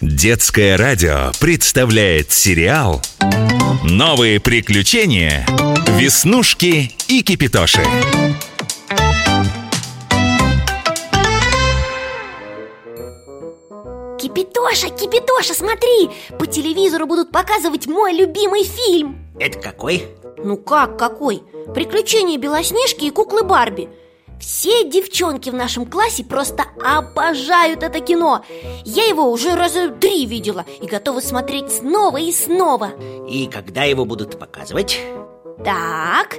Детское радио представляет сериал «Новые приключения. Веснушки и Кипитоши». Кипитоша, Кипитоша, смотри! По телевизору будут показывать мой любимый фильм Это какой? Ну как, какой? Приключения Белоснежки и куклы Барби все девчонки в нашем классе просто обожают это кино. Я его уже раза три видела и готова смотреть снова и снова. И когда его будут показывать? Так,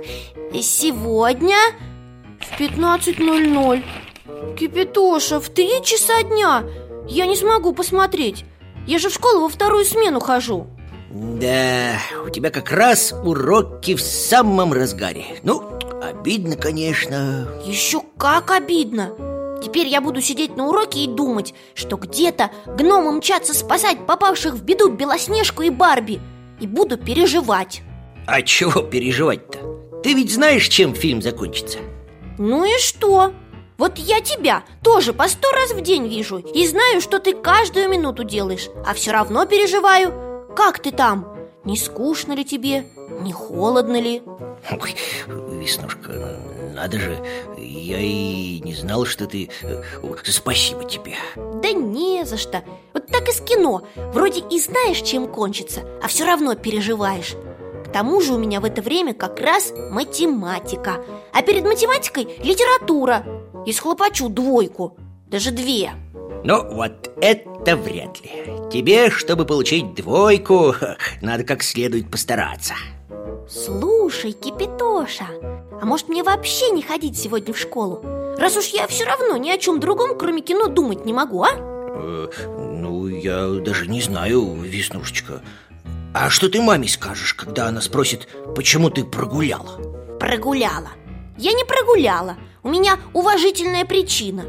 сегодня в 15.00 Кипятоша, в три часа дня. Я не смогу посмотреть. Я же в школу во вторую смену хожу. Да, у тебя как раз уроки в самом разгаре. Ну, обидно, конечно Еще как обидно Теперь я буду сидеть на уроке и думать, что где-то гномы мчатся спасать попавших в беду Белоснежку и Барби И буду переживать А чего переживать-то? Ты ведь знаешь, чем фильм закончится? Ну и что? Вот я тебя тоже по сто раз в день вижу И знаю, что ты каждую минуту делаешь А все равно переживаю Как ты там? Не скучно ли тебе? Не холодно ли? Ой, Веснушка, надо же, я и не знал, что ты... э, Спасибо тебе. Да не за что. Вот так из кино. Вроде и знаешь, чем кончится А все равно переживаешь. К тому же у меня в это время как раз математика. А перед математикой литература. И схлопочу двойку Даже две. Ну, вот это вряд ли Тебе, чтобы получить двойку, надо как следует постараться Слушай, Кипитоша А может мне вообще не ходить сегодня в школу? Раз уж я все равно ни о чем другом, кроме кино, думать не могу, а? Э, Ну, я даже не знаю, Веснушечка А что ты маме скажешь, когда она спросит, почему ты прогуляла? Прогуляла Я не прогуляла У меня уважительная причина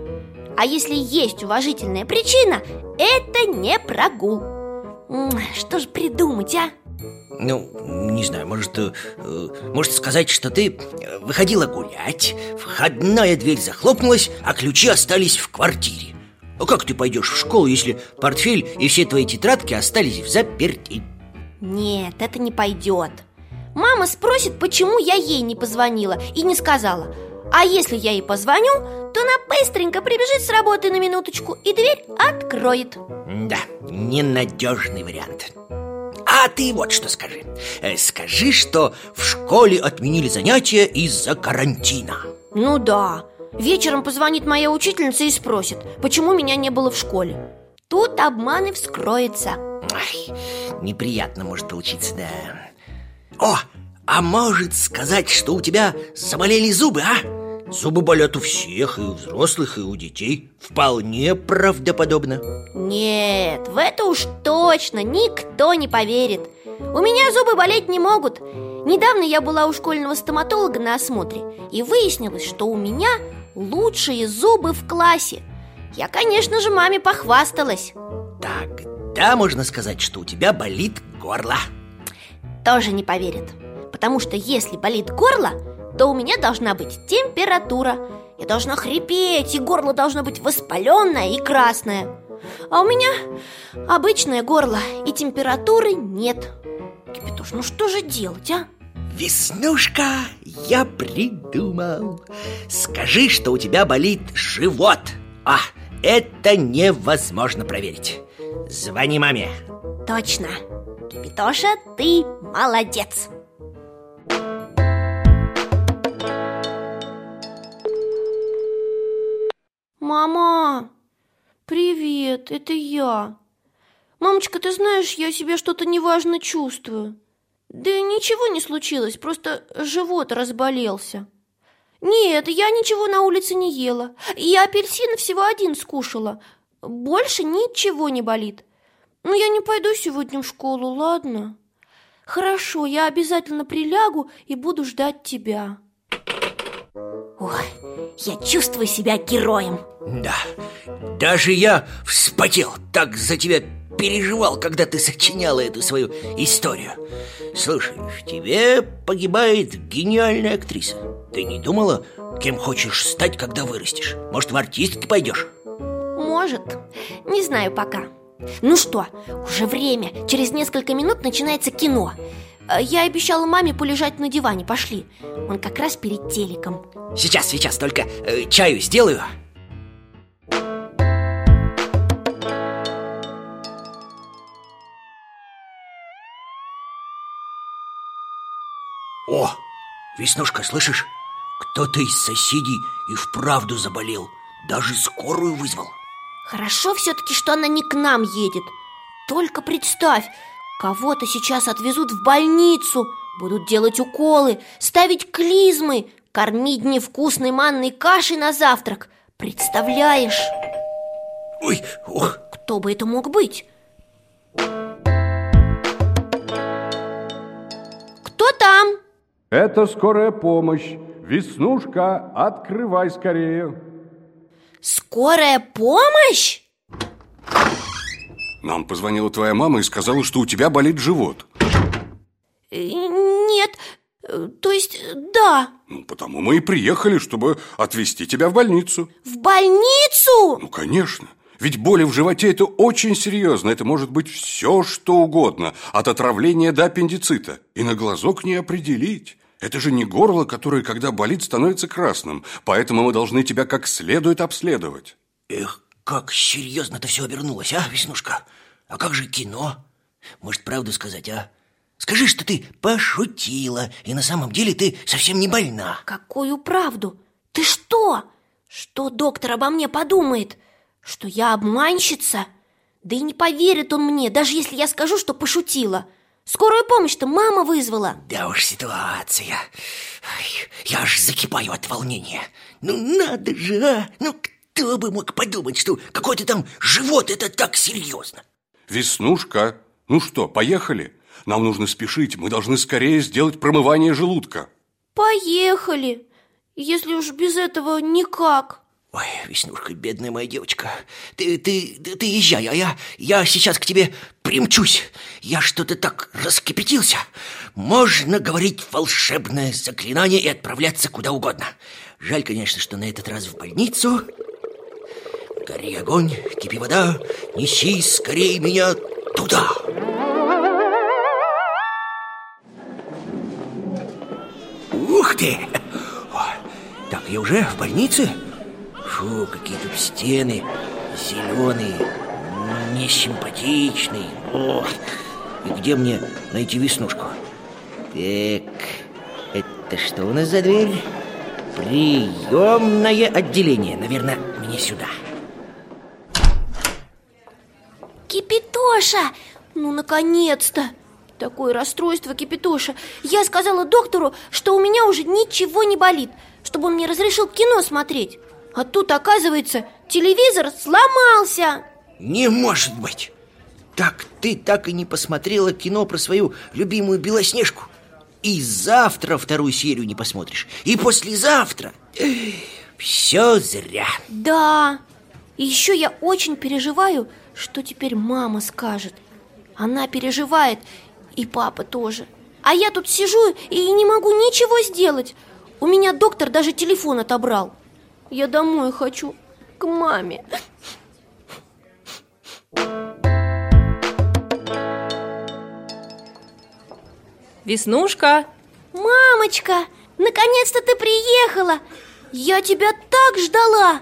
А если есть уважительная причина, это не прогул Что же придумать, а? Ну, не знаю, может, э, э, может сказать, что ты э, выходила гулять Входная дверь захлопнулась, а ключи остались в квартире А как ты пойдешь в школу, если портфель и все твои тетрадки остались в заперти? Нет, это не пойдет Мама спросит, почему я ей не позвонила и не сказала А если я ей позвоню, то она быстренько прибежит с работы на минуточку и дверь откроет. Да, ненадежный вариант. А ты вот что скажи. Э, Скажи, что в школе отменили занятия из-за карантина. Ну да, вечером позвонит моя учительница и спросит, почему меня не было в школе. Тут обман и вскроется. Ай, неприятно может получиться, да. О, а может сказать, что у тебя заболели зубы, а? Зубы болят у всех, и у взрослых, и у детей. Вполне правдоподобно. Нет, в это уж точно никто не поверит. У меня зубы болеть не могут. Недавно я была у школьного стоматолога на осмотре И выяснилось, что у меня лучшие зубы в классе. Я, конечно же, маме похвасталась. Тогда можно сказать, что у тебя болит горло. Тоже не поверит Потому что если болит горло, то у меня должна быть температура. Я должна хрипеть, и горло должно быть воспаленное и красное. А у меня обычное горло, и температуры нет. Кипятуш, ну что же делать, а? Веснушка, я придумал. Скажи, что у тебя болит живот. А, это невозможно проверить. Звони маме. Точно. Кипятоша, ты молодец это я. Мамочка, ты знаешь, я себя что-то неважно чувствую. Да ничего не случилось, просто живот разболелся. Нет, я ничего на улице не ела. Я апельсин всего один скушала. Больше ничего не болит. Ну, я не пойду сегодня в школу, ладно? Хорошо, я обязательно прилягу и буду ждать тебя Ой, я чувствую себя героем. Да, даже я вспотел Так за тебя переживал, когда ты сочиняла эту свою историю. Слушай, в тебе погибает гениальная актриса. Ты не думала, кем хочешь стать, когда вырастешь? Может, в артистки пойдешь? Может, не знаю пока. Ну что, уже время. Через несколько минут начинается кино Я обещала маме полежать на диване, пошли. Он как раз перед телеком. Сейчас, сейчас, только э, чаю сделаю. О, Веснушка, слышишь? Кто-то из соседей и вправду заболел. Даже скорую вызвал. Хорошо все-таки, что она не к нам едет. Только представь, кого-то сейчас отвезут в больницу Будут делать уколы, ставить клизмы Кормить невкусной манной кашей на завтрак Представляешь, Ой, ох, кто бы это мог быть? Кто там? Это скорая помощь. Веснушка, открывай скорее. Скорая помощь? Нам позвонила твоя мама и сказала, что у тебя болит живот. Э, Нет, э, то есть да Ну, потому мы и приехали, чтобы отвезти тебя в больницу. В больницу? Ну, конечно. Ведь боли в животе – это очень серьезно. Это может быть все, что угодно. От отравления до аппендицита. И на глазок не определить. Это же не горло, которое, когда болит, становится красным. Поэтому мы должны тебя как следует обследовать. эх, как серьезно-то все обернулось, а, Веснушка? А как же кино? Может, правду сказать, а? Скажи, что ты пошутила, и на самом деле ты совсем не больна Какую правду? Ты что? Что доктор обо мне подумает? Что я обманщица? Да и не поверит он мне, даже если я скажу, что пошутила Скорую помощь-то мама вызвала Да уж ситуация Ай, Я аж закипаю от волнения Ну надо же, а! Ну кто бы мог подумать, что какой-то там живот это так серьезно Веснушка, ну что, поехали? Нам нужно спешить. Мы должны скорее сделать промывание желудка. Поехали Если уж без этого никак Ой, Веснушка, бедная моя девочка Ты, ты, ты, ты езжай, а я, я сейчас к тебе примчусь Я что-то так раскипятился Можно говорить волшебное заклинание и отправляться куда угодно Жаль, конечно, что на этот раз в больницу Гори огонь, кипи вода, неси скорее меня туда Ух ты! О, Так, я уже в больнице? Фу, какие тут стены зеленые, несимпатичные. Ох, и где мне найти веснушку? Так, это что у нас за дверь? Приемное отделение. Наверное, мне сюда. Кипитоша! Ну, наконец-то! Такое расстройство, Кипитоша Я сказала доктору, что у меня уже ничего не болит Чтобы он мне разрешил кино смотреть А тут, оказывается, телевизор сломался Не может быть! Так ты так и не посмотрела кино про свою любимую Белоснежку? И завтра вторую серию не посмотришь. И послезавтра. Все зря. Да, и еще я очень переживаю, что теперь мама скажет? Она переживает, и папа тоже. А я тут сижу и не могу ничего сделать. У меня доктор даже телефон отобрал. Я домой хочу, к маме. Веснушка, Мамочка, наконец-то ты приехала! Я тебя так ждала!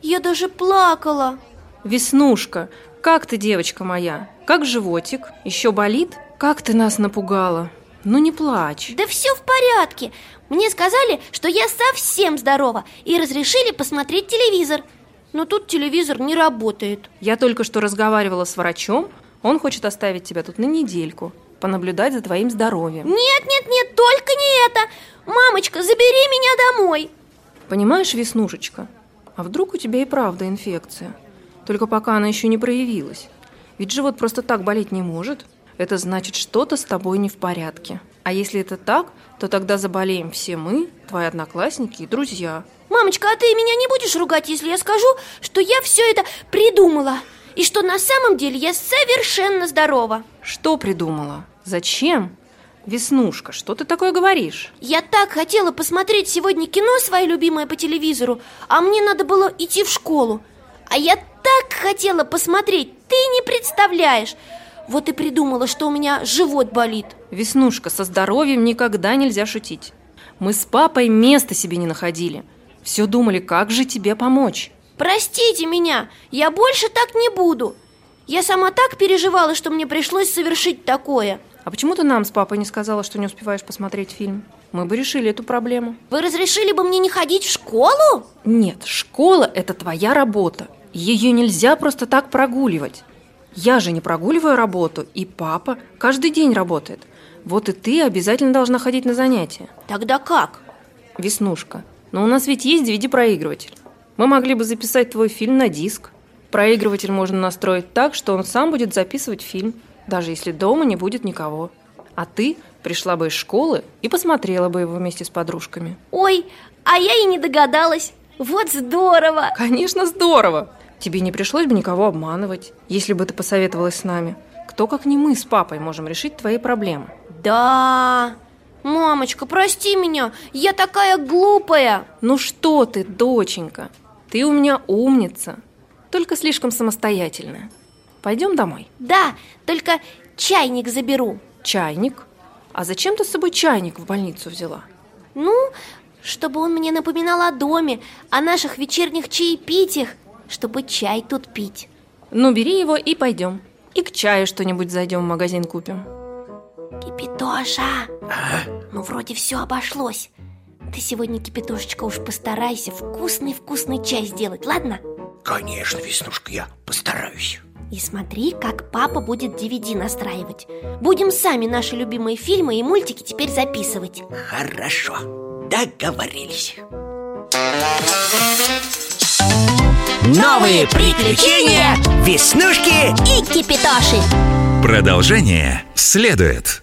Я даже плакала! Веснушка, как ты, девочка моя? Как животик? Еще болит? Как ты нас напугала? Ну не плачь. Да все в порядке Мне сказали, что я совсем здорова И разрешили посмотреть телевизор Но тут телевизор не работает Я только что разговаривала с врачом. Он хочет оставить тебя тут на недельку, понаблюдать за твоим здоровьем. Нет, нет, нет, только не это Мамочка, забери меня домой Понимаешь, Веснушечка, а вдруг у тебя и правда инфекция? Только пока она еще не проявилась. Ведь живот просто так болеть не может. Это значит, что-то с тобой не в порядке. А если это так, то тогда заболеем все мы, твои одноклассники и друзья. Мамочка, а ты меня не будешь ругать, если я скажу, что я все это придумала И что на самом деле я совершенно здорова Что придумала? Зачем? Веснушка, что ты такое говоришь? Я так хотела посмотреть сегодня кино свое любимое по телевизору А мне надо было идти в школу А я так хотела посмотреть, ты не представляешь. Вот и придумала, что у меня живот болит. Веснушка, со здоровьем никогда нельзя шутить. Мы с папой места себе не находили. Все думали, как же тебе помочь? Простите меня, я больше так не буду. Я сама так переживала, что мне пришлось совершить такое. А почему ты нам с папой не сказала, что не успеваешь посмотреть фильм? Мы бы решили эту проблему. Вы разрешили бы мне не ходить в школу? Нет, школа – это твоя работа Ее нельзя просто так прогуливать Я же не прогуливаю работу, и папа каждый день работает Вот и ты обязательно должна ходить на занятия Тогда как? Веснушка, но у нас ведь есть DVD-проигрыватель мы могли бы записать твой фильм на диск. Проигрыватель можно настроить так, что он сам будет записывать фильм, даже если дома не будет никого. А ты пришла бы из школы и посмотрела бы его вместе с подружками. Ой, а я и не догадалась. Вот здорово! Конечно, здорово! Тебе не пришлось бы никого обманывать, если бы ты посоветовалась с нами. Кто, как не мы с папой, можем решить твои проблемы. Да, мамочка, прости меня, я такая глупая. Ну что ты, доченька, ты у меня умница, только слишком самостоятельная. Пойдем домой? Да, только чайник заберу. Чайник? А зачем ты с собой чайник в больницу взяла? Ну, чтобы он мне напоминал о доме, о наших вечерних чаепитиях, чтобы чай тут пить. Ну, бери его и пойдем. И к чаю что-нибудь зайдем в магазин купим. Кипитоша, а? ну вроде все обошлось. Ты сегодня, Кипятошечка, уж постарайся вкусный-вкусный чай сделать, ладно? Конечно, Веснушка, я постараюсь И смотри, как папа будет DVD настраивать Будем сами наши любимые фильмы и мультики теперь записывать Хорошо, договорились Новые приключения Веснушки и Кипитоши. Продолжение следует